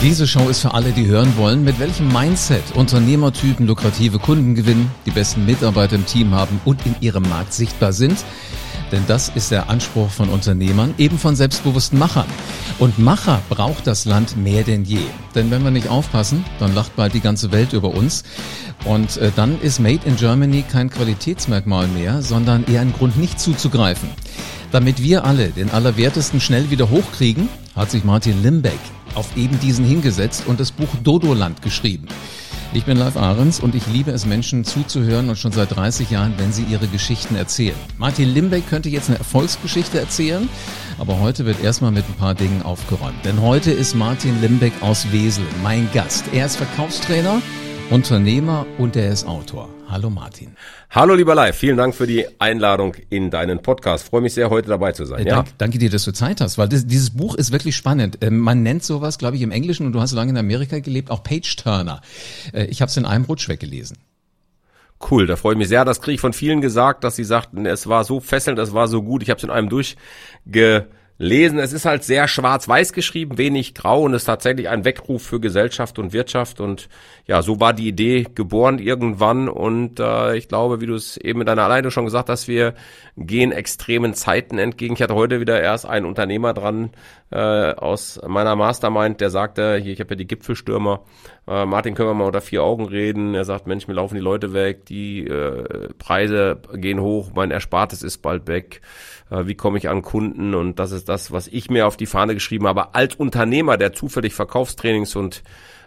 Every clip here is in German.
Diese Show ist für alle, die hören wollen, mit welchem Mindset Unternehmertypen lukrative Kunden gewinnen, die besten Mitarbeiter im Team haben und in ihrem Markt sichtbar sind. Denn das ist der Anspruch von Unternehmern, eben von selbstbewussten Machern. Und Macher braucht das Land mehr denn je. Denn wenn wir nicht aufpassen, dann lacht bald die ganze Welt über uns. Und äh, dann ist Made in Germany kein Qualitätsmerkmal mehr, sondern eher ein Grund, nicht zuzugreifen. Damit wir alle den Allerwertesten schnell wieder hochkriegen, hat sich Martin Limbeck auf eben diesen hingesetzt und das Buch Dodoland geschrieben. Ich bin Live Ahrens und ich liebe es, Menschen zuzuhören und schon seit 30 Jahren, wenn sie ihre Geschichten erzählen. Martin Limbeck könnte jetzt eine Erfolgsgeschichte erzählen, aber heute wird erstmal mit ein paar Dingen aufgeräumt. Denn heute ist Martin Limbeck aus Wesel mein Gast. Er ist Verkaufstrainer, Unternehmer und er ist Autor. Hallo Martin. Hallo lieber Live, vielen Dank für die Einladung in deinen Podcast. Freue mich sehr, heute dabei zu sein. Äh, ja? danke, danke dir, dass du Zeit hast, weil das, dieses Buch ist wirklich spannend. Ähm, man nennt sowas, glaube ich, im Englischen, und du hast so lange in Amerika gelebt, auch Page-Turner. Äh, ich habe es in einem Rutsch weggelesen. Cool, da freue ich mich sehr. Das kriege ich von vielen gesagt, dass sie sagten, es war so fesselnd, es war so gut. Ich habe es in einem durchge lesen. Es ist halt sehr schwarz-weiß geschrieben, wenig grau und ist tatsächlich ein Weckruf für Gesellschaft und Wirtschaft. Und ja, so war die Idee geboren irgendwann. Und äh, ich glaube, wie du es eben in deiner Leitung schon gesagt hast, wir gehen extremen Zeiten entgegen. Ich hatte heute wieder erst einen Unternehmer dran äh, aus meiner Mastermind, der sagte, hier, ich habe ja die Gipfelstürmer, äh, Martin, können wir mal unter vier Augen reden? Er sagt, Mensch, mir laufen die Leute weg, die äh, Preise gehen hoch, mein Erspartes ist bald weg äh, wie komme ich an Kunden und das ist das, was ich mir auf die Fahne geschrieben habe. Als Unternehmer, der zufällig Verkaufstrainings und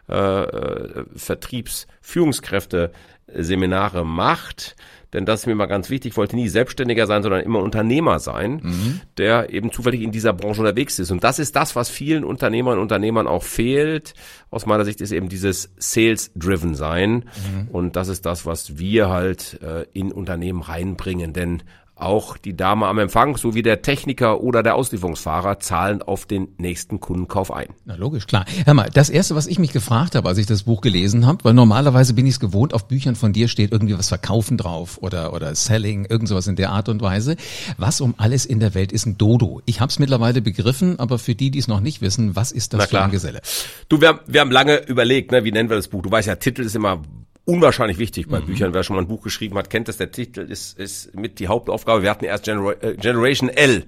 äh, äh, Vertriebsführungskräfte Seminare macht, denn das ist mir mal ganz wichtig, ich wollte nie Selbstständiger sein, sondern immer Unternehmer sein, mhm. der eben zufällig in dieser Branche unterwegs ist. Und das ist das, was vielen Unternehmern und Unternehmern auch fehlt. Aus meiner Sicht ist eben dieses Sales-driven sein. Mhm. Und das ist das, was wir halt äh, in Unternehmen reinbringen. Denn auch die Dame am Empfang sowie der Techniker oder der Auslieferungsfahrer zahlen auf den nächsten Kundenkauf ein. Na logisch, klar. Hör mal, das erste, was ich mich gefragt habe, als ich das Buch gelesen habe, weil normalerweise bin ich es gewohnt, auf Büchern von dir steht irgendwie was Verkaufen drauf oder oder Selling, irgend sowas in der Art und Weise. Was um alles in der Welt ist ein Dodo? Ich habe es mittlerweile begriffen, aber für die, die es noch nicht wissen, was ist das für ein Geselle? Du, wir haben, wir haben lange überlegt, ne, wie nennen wir das Buch? Du weißt ja, Titel ist immer unwahrscheinlich wichtig bei mhm. Büchern. Wer schon mal ein Buch geschrieben hat, kennt das. Der Titel ist, ist mit die Hauptaufgabe. Wir hatten erst Genera äh, Generation L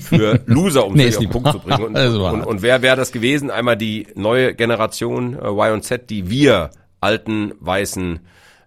für Loser, um nee, auf den Punkt zu bringen. Und, und, und wer wäre das gewesen? Einmal die neue Generation äh, Y und Z, die wir alten, weißen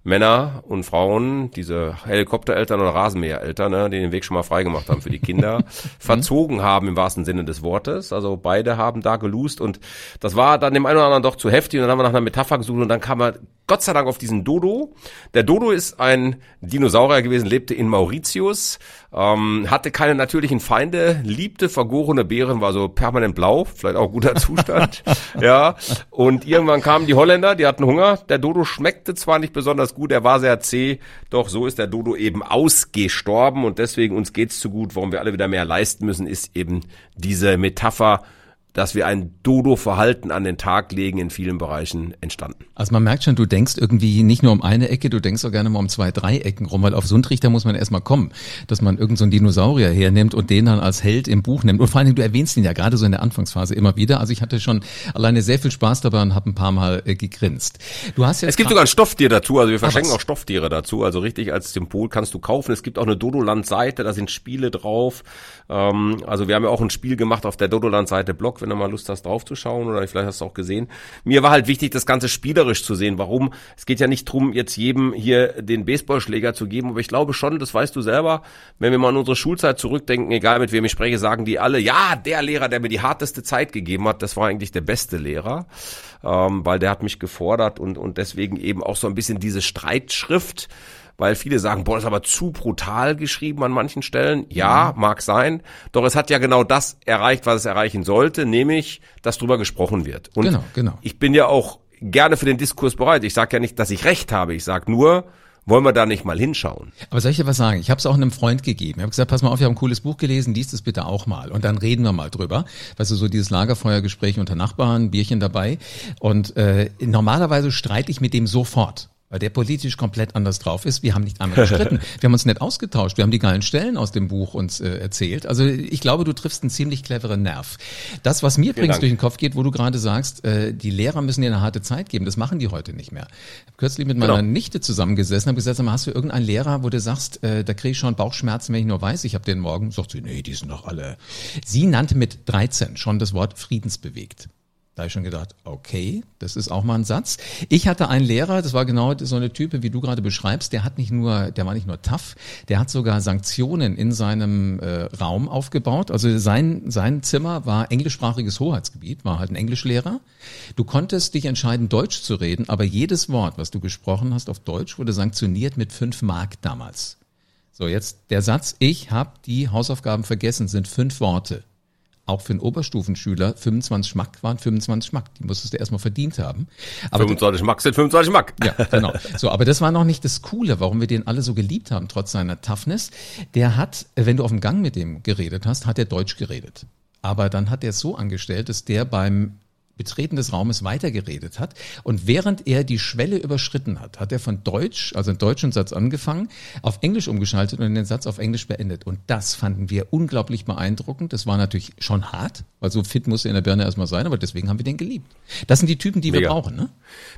Männer und Frauen, diese Helikoptereltern oder Rasenmähereltern, ne, die den Weg schon mal freigemacht haben für die Kinder, verzogen haben im wahrsten Sinne des Wortes. Also beide haben da gelust und das war dann dem einen oder anderen doch zu heftig und dann haben wir nach einer Metapher gesucht und dann kam er Gott sei Dank auf diesen Dodo. Der Dodo ist ein Dinosaurier gewesen, lebte in Mauritius, ähm, hatte keine natürlichen Feinde, liebte vergorene Beeren, war so permanent blau, vielleicht auch guter Zustand. ja. Und irgendwann kamen die Holländer, die hatten Hunger. Der Dodo schmeckte zwar nicht besonders gut, er war sehr zäh, doch so ist der Dodo eben ausgestorben. Und deswegen uns geht's zu gut. Warum wir alle wieder mehr leisten müssen, ist eben diese Metapher dass wir ein Dodo-Verhalten an den Tag legen in vielen Bereichen entstanden. Also man merkt schon, du denkst irgendwie nicht nur um eine Ecke, du denkst auch gerne mal um zwei, drei Ecken rum, weil auf so einen Trichter muss man erstmal kommen, dass man irgendeinen so Dinosaurier hernimmt und den dann als Held im Buch nimmt. Und vor allen Dingen, du erwähnst ihn ja gerade so in der Anfangsphase immer wieder. Also ich hatte schon alleine sehr viel Spaß dabei und habe ein paar Mal äh, gegrinst. Du hast jetzt es gibt sogar ein Stofftier dazu, also wir verschenken auch Stofftiere dazu, also richtig als Symbol kannst du kaufen. Es gibt auch eine Dodoland-Seite, da sind Spiele drauf. Ähm, also wir haben ja auch ein Spiel gemacht auf der Dodoland-Seite Blog wenn du mal Lust hast draufzuschauen oder vielleicht hast du auch gesehen. Mir war halt wichtig, das Ganze spielerisch zu sehen. Warum? Es geht ja nicht drum, jetzt jedem hier den Baseballschläger zu geben, aber ich glaube schon, das weißt du selber, wenn wir mal an unsere Schulzeit zurückdenken, egal mit wem ich spreche, sagen die alle, ja, der Lehrer, der mir die harteste Zeit gegeben hat, das war eigentlich der beste Lehrer, ähm, weil der hat mich gefordert und, und deswegen eben auch so ein bisschen diese Streitschrift, weil viele sagen, boah, das ist aber zu brutal geschrieben an manchen Stellen. Ja, mhm. mag sein, doch es hat ja genau das erreicht, was es erreichen sollte, nämlich, dass drüber gesprochen wird. Und genau, genau. ich bin ja auch gerne für den Diskurs bereit. Ich sage ja nicht, dass ich recht habe. Ich sage nur, wollen wir da nicht mal hinschauen? Aber soll ich dir was sagen? Ich habe es auch einem Freund gegeben. Ich habe gesagt, pass mal auf, wir haben ein cooles Buch gelesen, liest es bitte auch mal. Und dann reden wir mal drüber. Weißt du, so dieses Lagerfeuergespräch unter Nachbarn, Bierchen dabei. Und äh, normalerweise streite ich mit dem sofort. Weil der politisch komplett anders drauf ist. Wir haben nicht einmal gestritten. wir haben uns nicht ausgetauscht. Wir haben die geilen Stellen aus dem Buch uns äh, erzählt. Also ich glaube, du triffst einen ziemlich cleveren Nerv. Das, was mir übrigens durch den Kopf geht, wo du gerade sagst, äh, die Lehrer müssen dir eine harte Zeit geben, das machen die heute nicht mehr. Ich habe kürzlich mit meiner genau. Nichte zusammengesessen, habe gesagt, hast du irgendeinen Lehrer, wo du sagst, äh, da kriege ich schon Bauchschmerzen, wenn ich nur weiß, ich habe den morgen. Sagt sie, nee, die sind doch alle. Sie nannte mit 13 schon das Wort friedensbewegt. Da habe ich schon gedacht, okay, das ist auch mal ein Satz. Ich hatte einen Lehrer, das war genau so eine Type, wie du gerade beschreibst, der hat nicht nur, der war nicht nur tough, der hat sogar Sanktionen in seinem äh, Raum aufgebaut. Also sein, sein Zimmer war englischsprachiges Hoheitsgebiet, war halt ein Englischlehrer. Du konntest dich entscheiden, Deutsch zu reden, aber jedes Wort, was du gesprochen hast auf Deutsch, wurde sanktioniert mit fünf Mark damals. So, jetzt der Satz, ich habe die Hausaufgaben vergessen, sind fünf Worte auch für einen Oberstufenschüler 25 Schmack waren 25 Schmack. Die musstest du erstmal verdient haben. Aber 25 Schmack sind 25 Schmack. Ja, genau. So, aber das war noch nicht das Coole, warum wir den alle so geliebt haben, trotz seiner Toughness. Der hat, wenn du auf dem Gang mit dem geredet hast, hat er Deutsch geredet. Aber dann hat er es so angestellt, dass der beim Betreten des Raumes weitergeredet hat. Und während er die Schwelle überschritten hat, hat er von Deutsch, also einen deutschen Satz angefangen, auf Englisch umgeschaltet und den Satz auf Englisch beendet. Und das fanden wir unglaublich beeindruckend. Das war natürlich schon hart, weil so fit musste er in der Birne erstmal sein, aber deswegen haben wir den geliebt. Das sind die Typen, die Mega. wir brauchen, ne?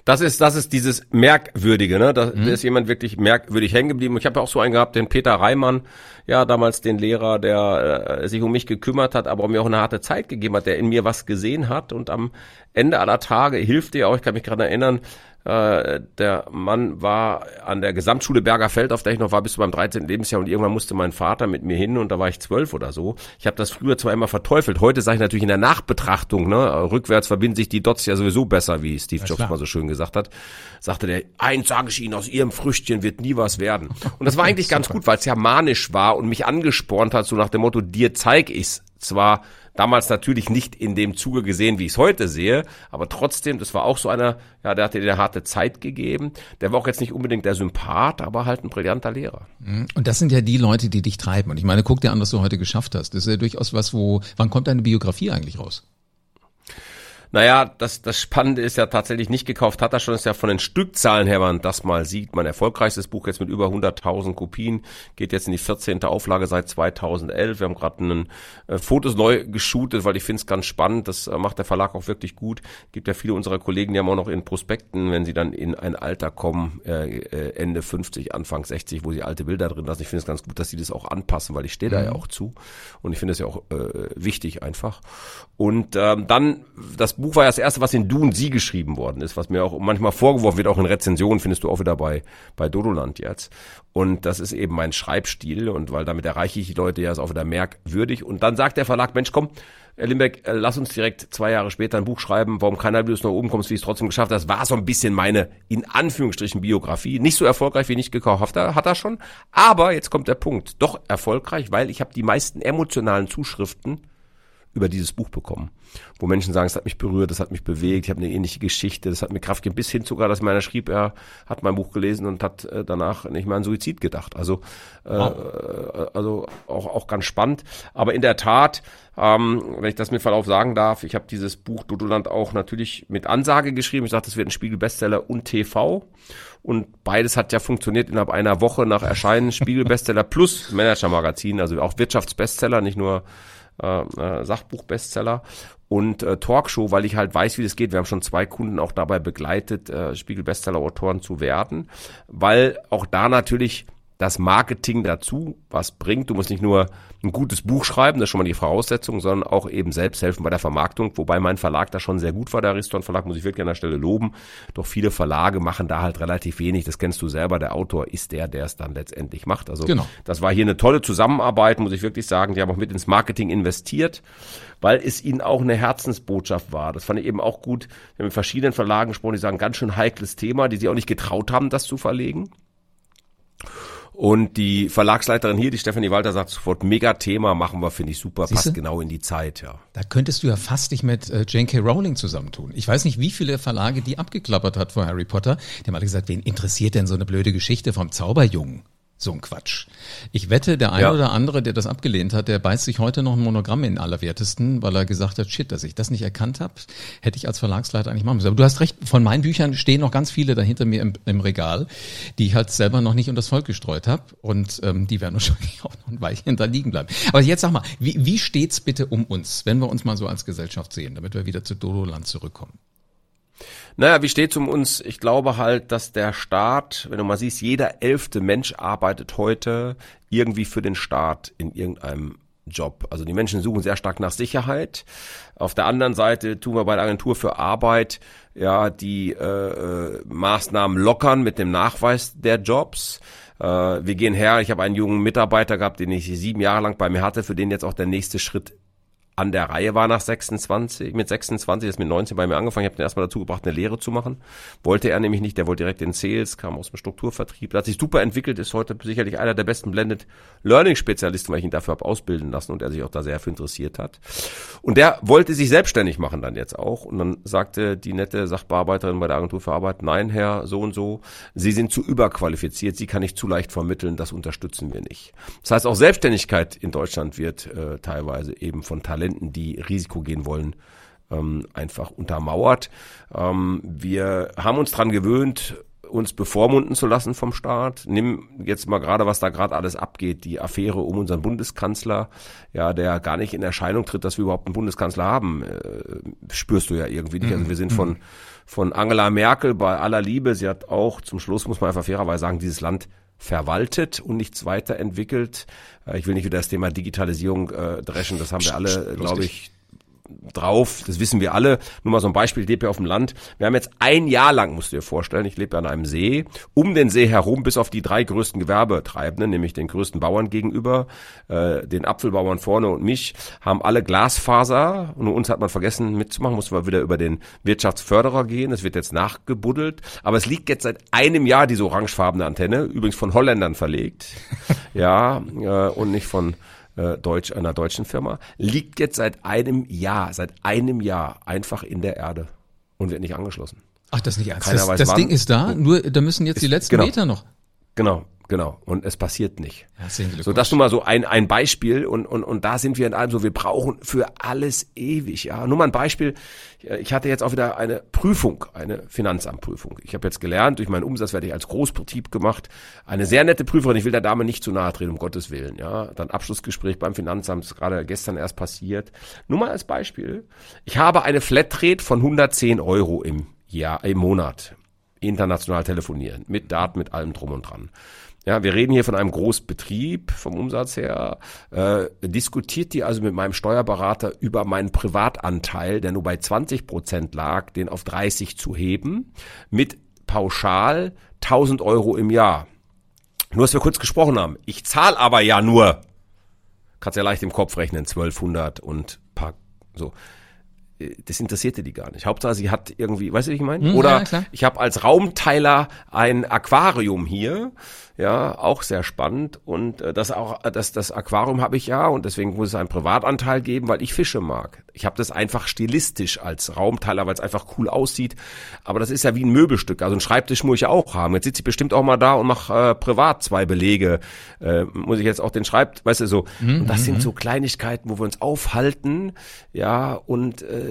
Das ist, das ist dieses Merkwürdige, ne? Da mhm. ist jemand wirklich merkwürdig hängen geblieben. Ich habe ja auch so einen gehabt, den Peter Reimann, ja, damals den Lehrer, der äh, sich um mich gekümmert hat, aber mir auch eine harte Zeit gegeben hat, der in mir was gesehen hat. Und am Ende aller Tage hilft dir auch, ich kann mich gerade erinnern, äh, der Mann war an der Gesamtschule Bergerfeld, auf der ich noch war, bis zu meinem 13. Lebensjahr und irgendwann musste mein Vater mit mir hin und da war ich zwölf oder so. Ich habe das früher zwar immer verteufelt, heute sage ich natürlich in der Nachbetrachtung, ne, rückwärts verbinden sich die Dots ja sowieso besser, wie Steve Jobs mal so schön gesagt hat, sagte der, eins sage ich Ihnen, aus Ihrem Früchtchen wird nie was werden. Und das war eigentlich ganz gut, weil es ja manisch war und mich angespornt hat, so nach dem Motto, dir zeig ich's. Zwar Damals natürlich nicht in dem Zuge gesehen, wie ich es heute sehe, aber trotzdem, das war auch so einer, ja, der hatte dir eine harte Zeit gegeben. Der war auch jetzt nicht unbedingt der Sympath, aber halt ein brillanter Lehrer. Mhm. Und das sind ja die Leute, die dich treiben. Und ich meine, guck dir an, was du heute geschafft hast. Das ist ja durchaus was, wo, wann kommt deine Biografie eigentlich raus? Naja, das, das Spannende ist ja tatsächlich nicht gekauft hat er schon, ist ja von den Stückzahlen her, wenn man das mal sieht. Mein erfolgreichstes Buch jetzt mit über 100.000 Kopien, geht jetzt in die 14. Auflage seit 2011. Wir haben gerade äh, Fotos neu geshootet, weil ich finde es ganz spannend. Das äh, macht der Verlag auch wirklich gut. Gibt ja viele unserer Kollegen, die haben auch noch in Prospekten, wenn sie dann in ein Alter kommen, äh, äh Ende 50, Anfang 60, wo sie alte Bilder drin lassen. Ich finde es ganz gut, dass sie das auch anpassen, weil ich stehe da ja mhm. auch zu. Und ich finde es ja auch äh, wichtig einfach. Und ähm, dann das Buch Buch war ja das erste, was in Du und Sie geschrieben worden ist, was mir auch manchmal vorgeworfen wird, auch in Rezensionen findest du auch wieder bei, bei Dodoland jetzt. Und das ist eben mein Schreibstil und weil damit erreiche ich die Leute ja ist auch wieder merkwürdig. Und dann sagt der Verlag, Mensch, komm, Herr Limbeck, äh, lass uns direkt zwei Jahre später ein Buch schreiben, warum keiner es nach oben kommst, wie es trotzdem geschafft hast. Das war so ein bisschen meine, in Anführungsstrichen, Biografie. Nicht so erfolgreich, wie nicht gekauft hat er schon. Aber jetzt kommt der Punkt. Doch erfolgreich, weil ich habe die meisten emotionalen Zuschriften über dieses Buch bekommen, wo Menschen sagen, es hat mich berührt, es hat mich bewegt, ich habe eine ähnliche Geschichte, das hat mir Kraft gegeben, bis hin sogar, dass meiner schrieb, er hat mein Buch gelesen und hat äh, danach nicht mehr an Suizid gedacht. Also, äh, wow. also auch, auch ganz spannend. Aber in der Tat, ähm, wenn ich das mit Verlauf sagen darf, ich habe dieses Buch Dodoland auch natürlich mit Ansage geschrieben. Ich sagte, es wird ein Spiegel-Bestseller und TV. Und beides hat ja funktioniert innerhalb einer Woche nach Erscheinen. Spiegel-Bestseller plus Manager-Magazin, also auch Wirtschaftsbestseller, nicht nur äh, äh, Sachbuch-Bestseller und äh, Talkshow, weil ich halt weiß, wie das geht. Wir haben schon zwei Kunden auch dabei begleitet, äh, Spiegel-Bestseller-Autoren zu werden, weil auch da natürlich das Marketing dazu was bringt. Du musst nicht nur ein gutes Buch schreiben, das ist schon mal die Voraussetzung, sondern auch eben selbst helfen bei der Vermarktung, wobei mein Verlag da schon sehr gut war, der Ariston Verlag, muss ich wirklich an der Stelle loben. Doch viele Verlage machen da halt relativ wenig, das kennst du selber, der Autor ist der, der es dann letztendlich macht. Also genau. das war hier eine tolle Zusammenarbeit, muss ich wirklich sagen, die haben auch mit ins Marketing investiert, weil es ihnen auch eine Herzensbotschaft war. Das fand ich eben auch gut. Wir haben mit verschiedenen Verlagen gesprochen, die sagen, ganz schön heikles Thema, die sich auch nicht getraut haben, das zu verlegen. Und die Verlagsleiterin hier, die Stefanie Walter, sagt sofort, mega Thema, machen wir, finde ich super, Siehste? passt genau in die Zeit, ja. Da könntest du ja fast dich mit äh, Jane K. Rowling zusammentun. Ich weiß nicht, wie viele Verlage die abgeklappert hat vor Harry Potter. Die haben alle gesagt, wen interessiert denn so eine blöde Geschichte vom Zauberjungen? So ein Quatsch. Ich wette, der eine ja. oder andere, der das abgelehnt hat, der beißt sich heute noch ein Monogramm in allerwertesten, weil er gesagt hat, shit, dass ich das nicht erkannt habe, hätte ich als Verlagsleiter eigentlich machen müssen. Aber du hast recht, von meinen Büchern stehen noch ganz viele dahinter mir im, im Regal, die ich halt selber noch nicht unter das Volk gestreut habe. Und ähm, die werden wahrscheinlich auch noch ein Weilchen da liegen bleiben. Aber jetzt sag mal, wie, wie steht's bitte um uns, wenn wir uns mal so als Gesellschaft sehen, damit wir wieder zu Dodoland zurückkommen? Naja, wie steht's um uns? Ich glaube halt, dass der Staat, wenn du mal siehst, jeder elfte Mensch arbeitet heute irgendwie für den Staat in irgendeinem Job. Also die Menschen suchen sehr stark nach Sicherheit. Auf der anderen Seite tun wir bei der Agentur für Arbeit ja die äh, äh Maßnahmen lockern mit dem Nachweis der Jobs. Äh, wir gehen her. Ich habe einen jungen Mitarbeiter gehabt, den ich sieben Jahre lang bei mir hatte, für den jetzt auch der nächste Schritt an der Reihe war nach 26, mit 26, ist mit 19 bei mir angefangen, ich habe den erstmal dazu gebracht, eine Lehre zu machen. Wollte er nämlich nicht, der wollte direkt in Sales, kam aus dem Strukturvertrieb, hat sich super entwickelt, ist heute sicherlich einer der besten Blended Learning Spezialisten, weil ich ihn dafür habe ausbilden lassen und er sich auch da sehr für interessiert hat. Und der wollte sich selbstständig machen dann jetzt auch und dann sagte die nette Sachbearbeiterin bei der Agentur für Arbeit, nein, Herr, so und so, Sie sind zu überqualifiziert, Sie kann ich zu leicht vermitteln, das unterstützen wir nicht. Das heißt, auch Selbstständigkeit in Deutschland wird äh, teilweise eben von Talent Talenten, die Risiko gehen wollen, ähm, einfach untermauert. Ähm, wir haben uns dran gewöhnt, uns bevormunden zu lassen vom Staat. Nimm jetzt mal gerade, was da gerade alles abgeht, die Affäre um unseren Bundeskanzler, ja, der gar nicht in Erscheinung tritt, dass wir überhaupt einen Bundeskanzler haben, äh, spürst du ja irgendwie nicht. Also wir sind von, von Angela Merkel bei aller Liebe, sie hat auch, zum Schluss muss man einfach fairerweise sagen, dieses Land verwaltet und nichts weiterentwickelt. Äh, ich will nicht wieder das Thema Digitalisierung äh, dreschen, das haben wir alle, glaube ich, drauf, das wissen wir alle. Nur mal so ein Beispiel, ich lebe ja auf dem Land. Wir haben jetzt ein Jahr lang, musst du dir vorstellen, ich lebe an einem See, um den See herum, bis auf die drei größten Gewerbetreibenden, nämlich den größten Bauern gegenüber, äh, den Apfelbauern vorne und mich, haben alle Glasfaser. Und uns hat man vergessen mitzumachen, mussten wir wieder über den Wirtschaftsförderer gehen. Es wird jetzt nachgebuddelt. Aber es liegt jetzt seit einem Jahr diese orangefarbene Antenne, übrigens von Holländern verlegt. ja, äh, und nicht von äh, Deutsch, einer deutschen Firma, liegt jetzt seit einem Jahr, seit einem Jahr einfach in der Erde und wird nicht angeschlossen. Ach, das ist nicht ernst. Das, das Ding ist da, nur da müssen jetzt ist, die letzten genau, Meter noch. Genau, Genau. Und es passiert nicht. so, das nur mal so ein, ein Beispiel. Und, und, und da sind wir in allem so, wir brauchen für alles ewig. Ja, nur mal ein Beispiel. Ich hatte jetzt auch wieder eine Prüfung, eine Finanzamtprüfung. Ich habe jetzt gelernt, durch meinen Umsatz werde ich als Großbetrieb gemacht. Eine sehr nette Prüferin. Ich will der Dame nicht zu nahe treten, um Gottes Willen. Ja, dann Abschlussgespräch beim Finanzamt, das ist gerade gestern erst passiert. Nur mal als Beispiel. Ich habe eine Flatrate von 110 Euro im Jahr, im Monat. International telefonieren. Mit Daten, mit allem drum und dran. Ja, wir reden hier von einem Großbetrieb vom Umsatz her. Äh, diskutiert die also mit meinem Steuerberater über meinen Privatanteil, der nur bei 20 Prozent lag, den auf 30 zu heben, mit pauschal 1000 Euro im Jahr. Nur, dass wir kurz gesprochen haben. Ich zahle aber ja nur, kannst ja leicht im Kopf rechnen, 1200 und paar, so das interessierte die gar nicht. Hauptsache, sie hat irgendwie, weißt du, wie ich meine? Hm, Oder ja, ich habe als Raumteiler ein Aquarium hier ja, auch sehr spannend. Und äh, das auch, das, das Aquarium habe ich ja und deswegen muss es einen Privatanteil geben, weil ich Fische mag. Ich habe das einfach stilistisch als Raumteiler, weil es einfach cool aussieht. Aber das ist ja wie ein Möbelstück. Also ein Schreibtisch muss ich ja auch haben. Jetzt sitze ich bestimmt auch mal da und mache äh, privat zwei Belege. Äh, muss ich jetzt auch den Schreib, weißt du, so. Mhm. Und das sind mhm. so Kleinigkeiten, wo wir uns aufhalten, ja, und äh,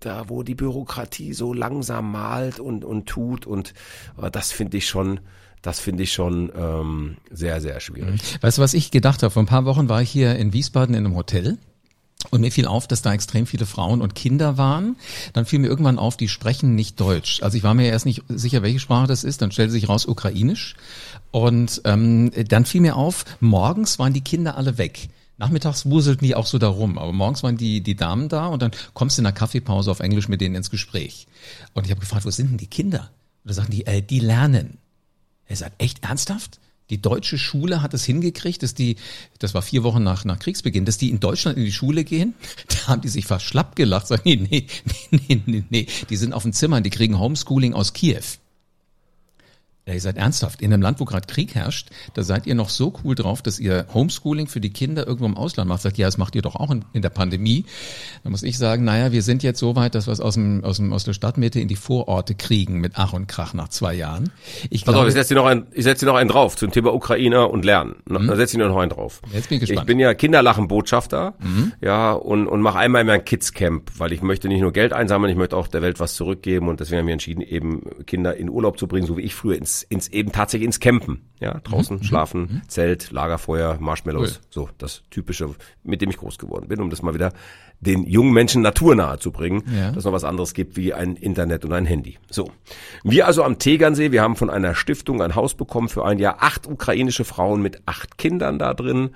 da, wo die Bürokratie so langsam malt und, und tut. Und äh, das finde ich schon das finde ich schon ähm, sehr, sehr schwierig. Mhm. Weißt du, was ich gedacht habe? Vor ein paar Wochen war ich hier in Wiesbaden in einem Hotel. Und mir fiel auf, dass da extrem viele Frauen und Kinder waren. Dann fiel mir irgendwann auf, die sprechen nicht Deutsch. Also ich war mir erst nicht sicher, welche Sprache das ist. Dann stellte sich raus Ukrainisch. Und ähm, dann fiel mir auf, morgens waren die Kinder alle weg. Nachmittags wuselten die auch so da rum, aber morgens waren die, die Damen da und dann kommst du in der Kaffeepause auf Englisch mit denen ins Gespräch. Und ich habe gefragt, wo sind denn die Kinder? Und da sagen die, äh, die lernen. Er sagt, echt ernsthaft? Die deutsche Schule hat es hingekriegt, dass die, das war vier Wochen nach, nach Kriegsbeginn, dass die in Deutschland in die Schule gehen. Da haben die sich fast schlapp gelacht, sagen, nee, nee, nee, nee, nee, die sind auf dem Zimmer, die kriegen Homeschooling aus Kiew. Ja, ihr seid ernsthaft. In einem Land, wo gerade Krieg herrscht, da seid ihr noch so cool drauf, dass ihr Homeschooling für die Kinder irgendwo im Ausland macht. Sagt, ja, das macht ihr doch auch in, in der Pandemie. Da muss ich sagen, naja, wir sind jetzt so weit, dass wir es aus, dem, aus, dem, aus der Stadtmitte in die Vororte kriegen mit Ach und Krach nach zwei Jahren. Ich, glaube, auf, ich setze noch einen, ich setze noch einen drauf zum Thema Ukrainer und Lernen. Mhm. Da setze ich noch einen drauf. Jetzt bin ich gespannt. Ich bin ja Kinderlachenbotschafter, mhm. ja, und, und mache einmal immer ein Kidscamp, weil ich möchte nicht nur Geld einsammeln, ich möchte auch der Welt was zurückgeben und deswegen haben wir entschieden, eben Kinder in Urlaub zu bringen, so wie ich früher ins ins, eben tatsächlich ins Campen. Ja, draußen mhm. schlafen, mhm. Zelt, Lagerfeuer, Marshmallows. Cool. So, das typische, mit dem ich groß geworden bin, um das mal wieder den jungen Menschen naturnahe zu bringen, ja. dass es noch was anderes gibt wie ein Internet und ein Handy. So. Wir also am Tegernsee, wir haben von einer Stiftung ein Haus bekommen für ein Jahr, acht ukrainische Frauen mit acht Kindern da drin.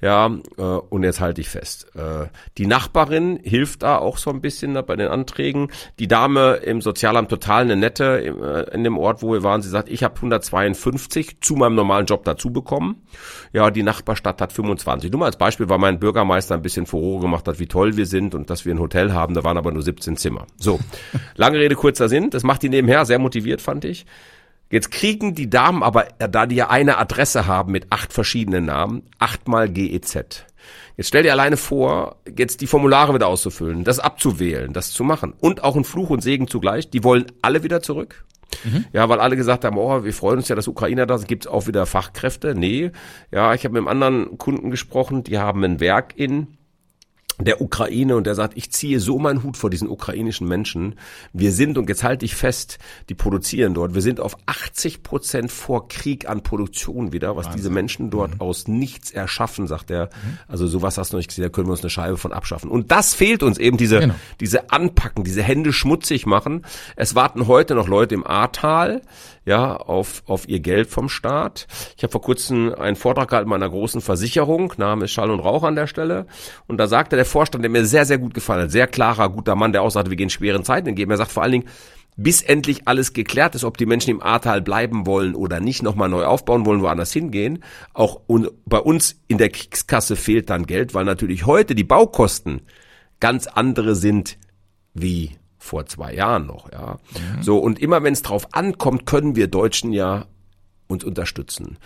Ja, äh, und jetzt halte ich fest. Äh, die Nachbarin hilft da auch so ein bisschen bei den Anträgen. Die Dame im Sozialamt total eine nette äh, in dem Ort, wo wir waren. Sie sagt, ich habe 152 zu meinem normalen Job dazu bekommen. Ja, die Nachbarstadt hat 25. Nur mal als Beispiel, weil mein Bürgermeister ein bisschen Furore gemacht hat, wie toll wir sind und dass wir ein Hotel haben. Da waren aber nur 17 Zimmer. So, lange Rede, kurzer Sinn. Das macht die nebenher sehr motiviert, fand ich. Jetzt kriegen die Damen aber, da die ja eine Adresse haben mit acht verschiedenen Namen, achtmal GEZ. Jetzt stell dir alleine vor, jetzt die Formulare wieder auszufüllen, das abzuwählen, das zu machen. Und auch ein Fluch und Segen zugleich. Die wollen alle wieder zurück. Ja, weil alle gesagt haben, oh, wir freuen uns ja, dass Ukrainer da sind, gibt es auch wieder Fachkräfte. Nee, ja, ich habe mit einem anderen Kunden gesprochen, die haben ein Werk in der Ukraine und der sagt, ich ziehe so meinen Hut vor diesen ukrainischen Menschen. Wir sind, und jetzt halte ich fest, die produzieren dort, wir sind auf 80 Prozent vor Krieg an Produktion wieder, was Wahnsinn. diese Menschen dort mhm. aus nichts erschaffen, sagt er. Mhm. Also sowas hast du noch nicht gesehen, da können wir uns eine Scheibe von abschaffen. Und das fehlt uns eben, diese, genau. diese Anpacken, diese Hände schmutzig machen. Es warten heute noch Leute im Ahrtal, ja, auf, auf ihr Geld vom Staat. Ich habe vor kurzem einen Vortrag gehalten bei einer großen Versicherung, Name ist Schall und Rauch an der Stelle. Und da sagte der Vorstand, der mir sehr, sehr gut gefallen hat, sehr klarer, guter Mann, der auch sagte, wir gehen schweren Zeiten entgegen. Er sagt vor allen Dingen, bis endlich alles geklärt ist, ob die Menschen im Ahrtal bleiben wollen oder nicht, nochmal neu aufbauen wollen, woanders hingehen. Auch bei uns in der Kriegskasse fehlt dann Geld, weil natürlich heute die Baukosten ganz andere sind wie vor zwei Jahren noch, ja. Mhm. So, und immer wenn es drauf ankommt, können wir Deutschen ja uns unterstützen.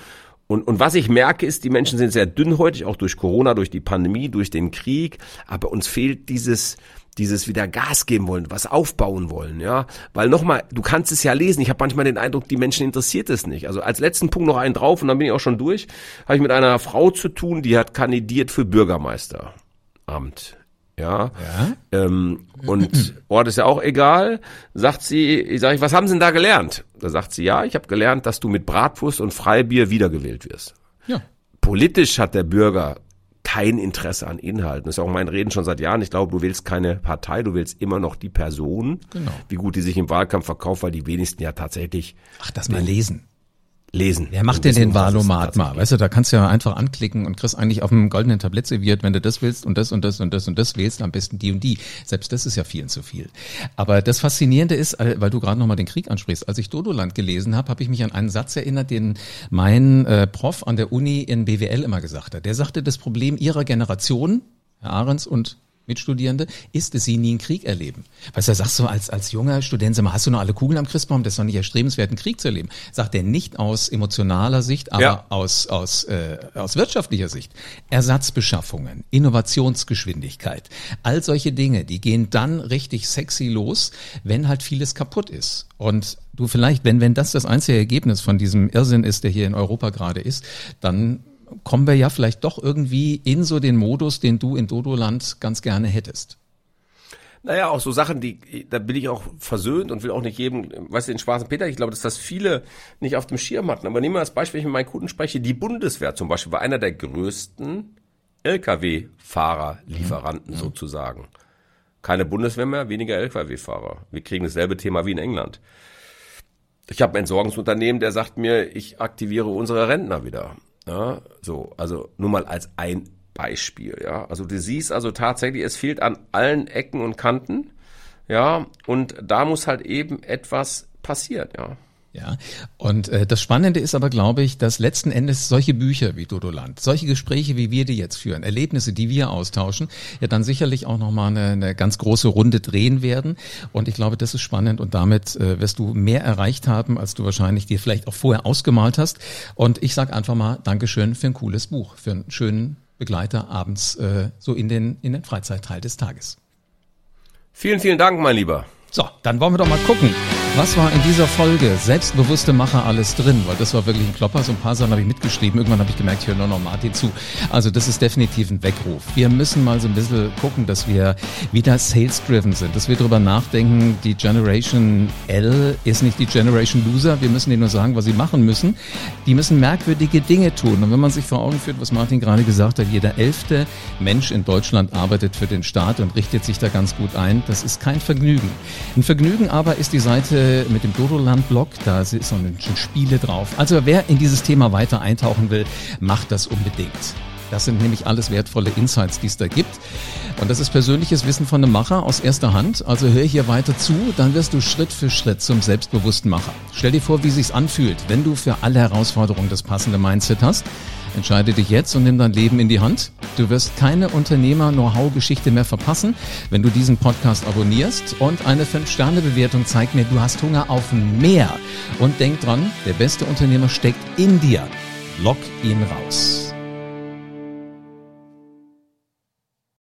Und, und was ich merke, ist, die Menschen sind sehr dünnhäutig, auch durch Corona, durch die Pandemie, durch den Krieg. Aber uns fehlt dieses, dieses wieder Gas geben wollen, was aufbauen wollen, ja. Weil nochmal, du kannst es ja lesen. Ich habe manchmal den Eindruck, die Menschen interessiert es nicht. Also als letzten Punkt noch einen drauf und dann bin ich auch schon durch. Habe ich mit einer Frau zu tun, die hat kandidiert für Bürgermeisteramt ja. ja? Ähm, und Ort ist ja auch egal. Sagt sie, ich sage ich, was haben Sie denn da gelernt? Da sagt sie, ja, ich habe gelernt, dass du mit Bratwurst und Freibier wiedergewählt wirst. Ja. Politisch hat der Bürger kein Interesse an Inhalten. Das ist auch mein Reden schon seit Jahren. Ich glaube, du willst keine Partei, du willst immer noch die Person. Genau. Wie gut die sich im Wahlkampf verkauft, weil die wenigsten ja tatsächlich. Ach, das mal lesen lesen. Wer macht denn den Wahlomat mal? Weißt du, da kannst du ja einfach anklicken und kriegst eigentlich auf dem goldenen Tablett serviert, wenn du das willst und das und das und das und das wählst, am besten die und die. Selbst das ist ja vielen zu viel. Aber das Faszinierende ist, äh, weil du gerade nochmal den Krieg ansprichst, als ich Dodoland gelesen habe, habe ich mich an einen Satz erinnert, den mein äh, Prof an der Uni in BWL immer gesagt hat. Der sagte, das Problem ihrer Generation, Herr Ahrens und Mitstudierende, ist, dass sie nie einen Krieg erleben. Weißt du, sagst du als, als junger Student, sag mal, hast du noch alle Kugeln am Christbaum? Das ist doch nicht erstrebenswert, einen Krieg zu erleben. Sagt er nicht aus emotionaler Sicht, aber ja. aus, aus, äh, aus wirtschaftlicher Sicht. Ersatzbeschaffungen, Innovationsgeschwindigkeit, all solche Dinge, die gehen dann richtig sexy los, wenn halt vieles kaputt ist. Und du vielleicht, wenn, wenn das das einzige Ergebnis von diesem Irrsinn ist, der hier in Europa gerade ist, dann kommen wir ja vielleicht doch irgendwie in so den Modus, den du in Dodoland ganz gerne hättest. Naja, auch so Sachen, die, da bin ich auch versöhnt und will auch nicht jedem, weißt du, den Schwarzen Peter, ich glaube, dass das viele nicht auf dem Schirm hatten. Aber nehmen wir als Beispiel, wenn ich mit meinen Kunden spreche, die Bundeswehr zum Beispiel war einer der größten Lkw-Fahrer-Lieferanten mhm. sozusagen. Keine Bundeswehr mehr, weniger Lkw-Fahrer. Wir kriegen dasselbe Thema wie in England. Ich habe ein Entsorgungsunternehmen, der sagt mir, ich aktiviere unsere Rentner wieder. Ja, so, also nur mal als ein Beispiel, ja. Also du siehst also tatsächlich, es fehlt an allen Ecken und Kanten, ja, und da muss halt eben etwas passieren, ja. Ja, und äh, das Spannende ist aber, glaube ich, dass letzten Endes solche Bücher wie Dodoland, solche Gespräche, wie wir die jetzt führen, Erlebnisse, die wir austauschen, ja dann sicherlich auch nochmal eine, eine ganz große Runde drehen werden. Und ich glaube, das ist spannend und damit äh, wirst du mehr erreicht haben, als du wahrscheinlich dir vielleicht auch vorher ausgemalt hast. Und ich sage einfach mal Dankeschön für ein cooles Buch, für einen schönen Begleiter abends äh, so in den, in den Freizeitteil des Tages. Vielen, vielen Dank, mein Lieber. So, dann wollen wir doch mal gucken. Was war in dieser Folge selbstbewusste Macher alles drin? Weil das war wirklich ein Klopper. So ein paar Sachen habe ich mitgeschrieben. Irgendwann habe ich gemerkt, ich höre nur noch Martin zu. Also das ist definitiv ein Weckruf. Wir müssen mal so ein bisschen gucken, dass wir wieder sales-driven sind. Dass wir darüber nachdenken, die Generation L ist nicht die Generation Loser. Wir müssen denen nur sagen, was sie machen müssen. Die müssen merkwürdige Dinge tun. Und wenn man sich vor Augen führt, was Martin gerade gesagt hat, jeder elfte Mensch in Deutschland arbeitet für den Staat und richtet sich da ganz gut ein. Das ist kein Vergnügen. Ein Vergnügen aber ist die Seite mit dem Dodoland-Blog. Da sind so Spiele drauf. Also wer in dieses Thema weiter eintauchen will, macht das unbedingt. Das sind nämlich alles wertvolle Insights, die es da gibt. Und das ist persönliches Wissen von einem Macher aus erster Hand. Also hör hier weiter zu, dann wirst du Schritt für Schritt zum selbstbewussten Macher. Stell dir vor, wie sich's anfühlt, wenn du für alle Herausforderungen das passende Mindset hast. Entscheide dich jetzt und nimm dein Leben in die Hand. Du wirst keine Unternehmer-Know-how-Geschichte mehr verpassen, wenn du diesen Podcast abonnierst. Und eine 5-Sterne-Bewertung zeigt mir, du hast Hunger auf mehr. Und denk dran, der beste Unternehmer steckt in dir. Lock ihn raus.